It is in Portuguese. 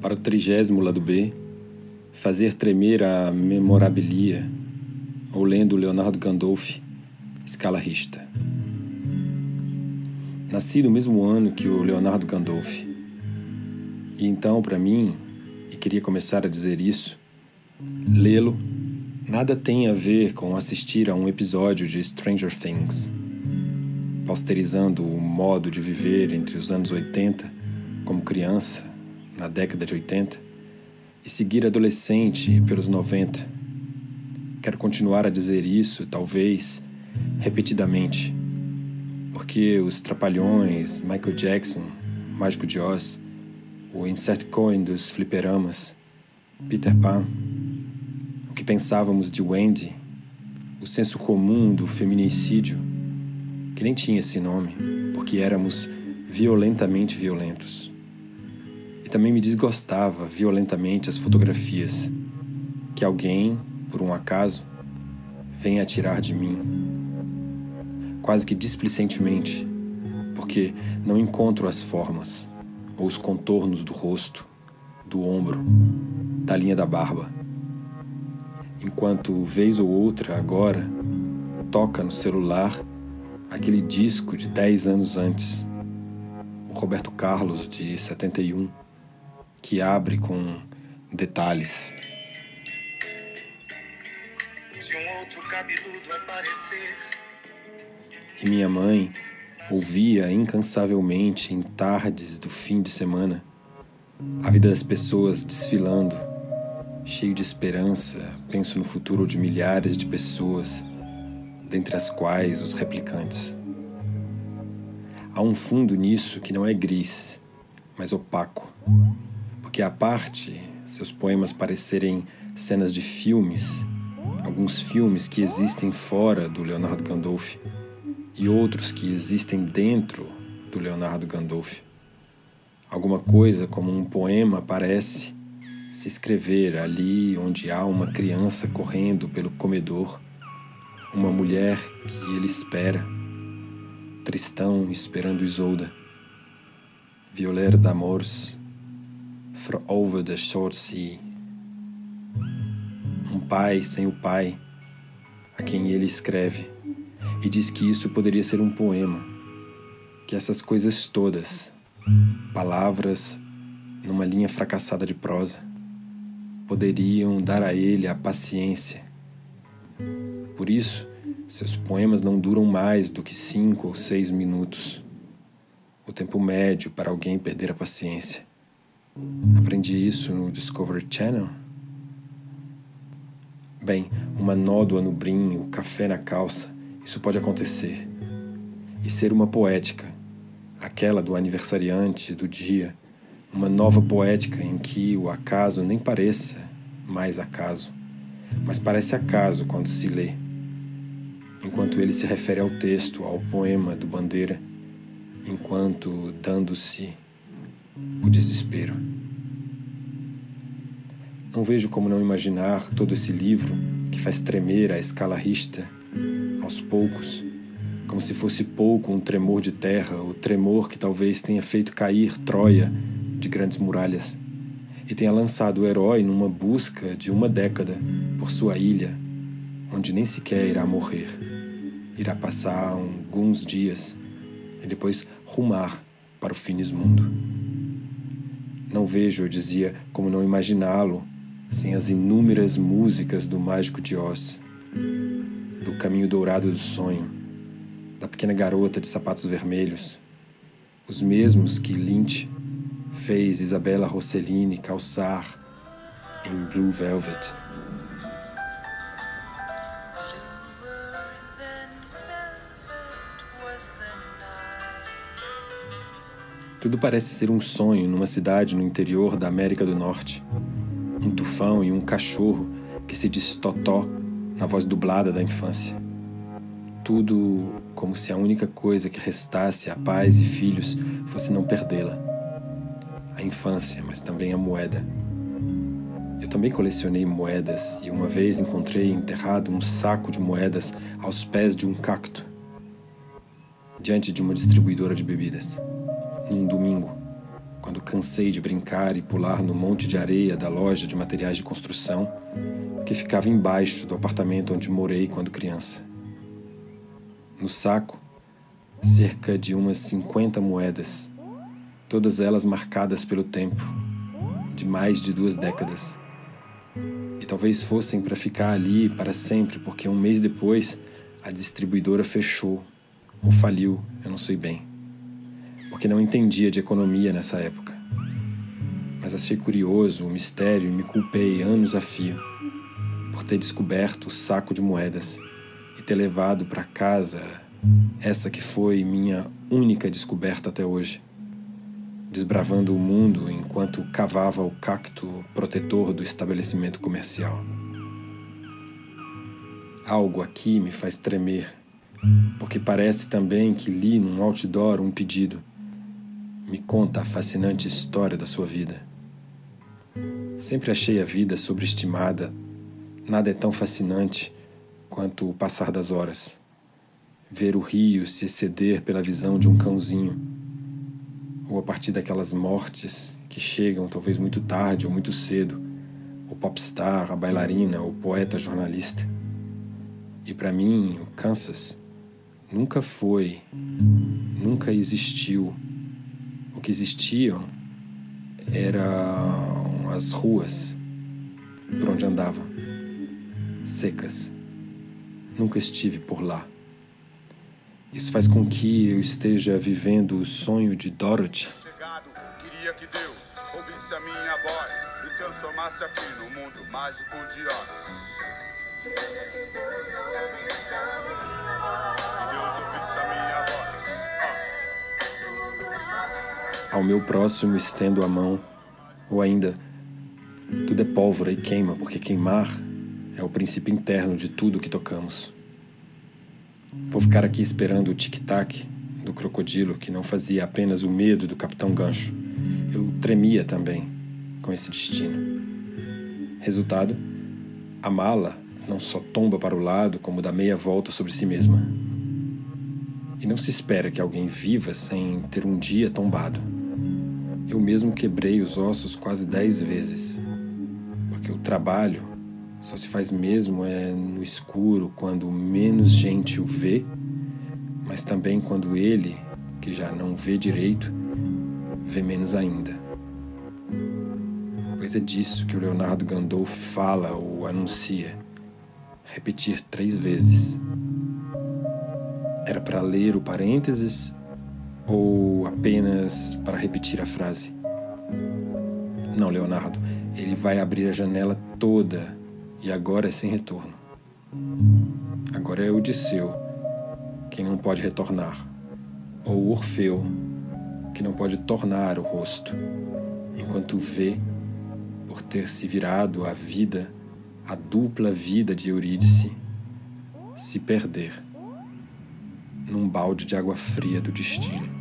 Para o trigésimo lado B, fazer tremer a memorabilia, ou lendo Leonardo Gandolf, Scala Rista. Nasci no mesmo ano que o Leonardo Gandolf. E então, para mim, e queria começar a dizer isso, lê-lo nada tem a ver com assistir a um episódio de Stranger Things, posterizando o modo de viver entre os anos 80 como criança, na década de 80, e seguir adolescente pelos 90. Quero continuar a dizer isso, talvez, repetidamente, porque os Trapalhões, Michael Jackson, Mágico de Oz, o Insert Coin dos fliperamas, Peter Pan, o que pensávamos de Wendy, o senso comum do feminicídio, que nem tinha esse nome, porque éramos violentamente violentos. E também me desgostava violentamente as fotografias que alguém, por um acaso, venha tirar de mim, quase que displicentemente, porque não encontro as formas ou os contornos do rosto, do ombro, da linha da barba enquanto vez ou outra agora toca no celular aquele disco de 10 anos antes, o Roberto Carlos de 71, que abre com detalhes. Se um outro cabeludo aparecer. E minha mãe ouvia incansavelmente em tardes do fim de semana a vida das pessoas desfilando Cheio de esperança, penso no futuro de milhares de pessoas, dentre as quais os replicantes. Há um fundo nisso que não é gris, mas opaco, porque a parte seus poemas parecerem cenas de filmes, alguns filmes que existem fora do Leonardo Gandolf e outros que existem dentro do Leonardo Gandolf. Alguma coisa como um poema parece se escrever ali onde há uma criança correndo pelo comedor, uma mulher que ele espera, Tristão esperando Isolda, Violer d'amors, over the short sea, um pai sem o pai, a quem ele escreve, e diz que isso poderia ser um poema, que essas coisas todas, palavras numa linha fracassada de prosa, poderiam dar a ele a paciência. Por isso, seus poemas não duram mais do que cinco ou seis minutos o tempo médio para alguém perder a paciência. Aprendi isso no Discovery Channel. Bem, uma nódoa no brinho, café na calça, isso pode acontecer. E ser uma poética, aquela do aniversariante do dia, uma nova poética em que o acaso nem pareça mais acaso, mas parece acaso quando se lê, enquanto ele se refere ao texto, ao poema do Bandeira, enquanto dando-se o desespero. Não vejo como não imaginar todo esse livro que faz tremer a escala rista aos poucos, como se fosse pouco um tremor de terra, o tremor que talvez tenha feito cair Troia de grandes muralhas e tenha lançado o herói numa busca de uma década por sua ilha, onde nem sequer irá morrer. Irá passar alguns dias e depois rumar para o finismundo. Não vejo, eu dizia, como não imaginá-lo sem as inúmeras músicas do Mágico de Oz, do Caminho Dourado do Sonho, da pequena garota de sapatos vermelhos, os mesmos que Lynch fez Isabella Rossellini calçar em Blue Velvet. Tudo parece ser um sonho numa cidade no interior da América do Norte. Um tufão e um cachorro que se diz totó na voz dublada da infância. tudo como se a única coisa que restasse a pais e filhos fosse não perdê-la. A infância, mas também a moeda. Eu também colecionei moedas e uma vez encontrei enterrado um saco de moedas aos pés de um cacto, diante de uma distribuidora de bebidas, num domingo, quando cansei de brincar e pular no monte de areia da loja de materiais de construção que ficava embaixo do apartamento onde morei quando criança. No saco, cerca de umas 50 moedas, todas elas marcadas pelo tempo, de mais de duas décadas. E talvez fossem para ficar ali para sempre, porque um mês depois a distribuidora fechou ou faliu, eu não sei bem. Porque não entendia de economia nessa época. Mas achei curioso o mistério e me culpei anos a fio por ter descoberto o saco de moedas e ter levado para casa essa que foi minha única descoberta até hoje, desbravando o mundo enquanto cavava o cacto protetor do estabelecimento comercial. Algo aqui me faz tremer, porque parece também que li num outdoor um pedido. Me conta a fascinante história da sua vida. Sempre achei a vida sobreestimada Nada é tão fascinante quanto o passar das horas. Ver o rio se exceder pela visão de um cãozinho, ou a partir daquelas mortes que chegam talvez muito tarde ou muito cedo, o popstar, a bailarina, o poeta jornalista. E para mim, o Kansas nunca foi, nunca existiu. O que existiam eram as ruas por onde andava secas. Nunca estive por lá. Isso faz com que eu esteja vivendo o sonho de Dorothy. Queria que Deus ouvisse a minha voz e transformasse aqui no mundo mágico de Oz. Ao meu próximo estendo a mão, ou ainda, tudo é pólvora e queima, porque queimar é o princípio interno de tudo que tocamos. Vou ficar aqui esperando o tic-tac do crocodilo que não fazia apenas o medo do capitão Gancho. Eu tremia também com esse destino. Resultado: a mala não só tomba para o lado, como dá meia volta sobre si mesma. E não se espera que alguém viva sem ter um dia tombado. Eu mesmo quebrei os ossos quase dez vezes, porque o trabalho só se faz mesmo é no escuro quando menos gente o vê, mas também quando ele, que já não vê direito, vê menos ainda. Pois é disso que o Leonardo Gandolfo fala ou anuncia. Repetir três vezes. Era para ler o parênteses ou apenas para repetir a frase? Não, Leonardo, ele vai abrir a janela toda e agora é sem retorno. Agora é Odisseu, quem não pode retornar, ou Orfeu, que não pode tornar o rosto, enquanto vê, por ter se virado a vida, a dupla vida de Eurídice, se perder num balde de água fria do destino.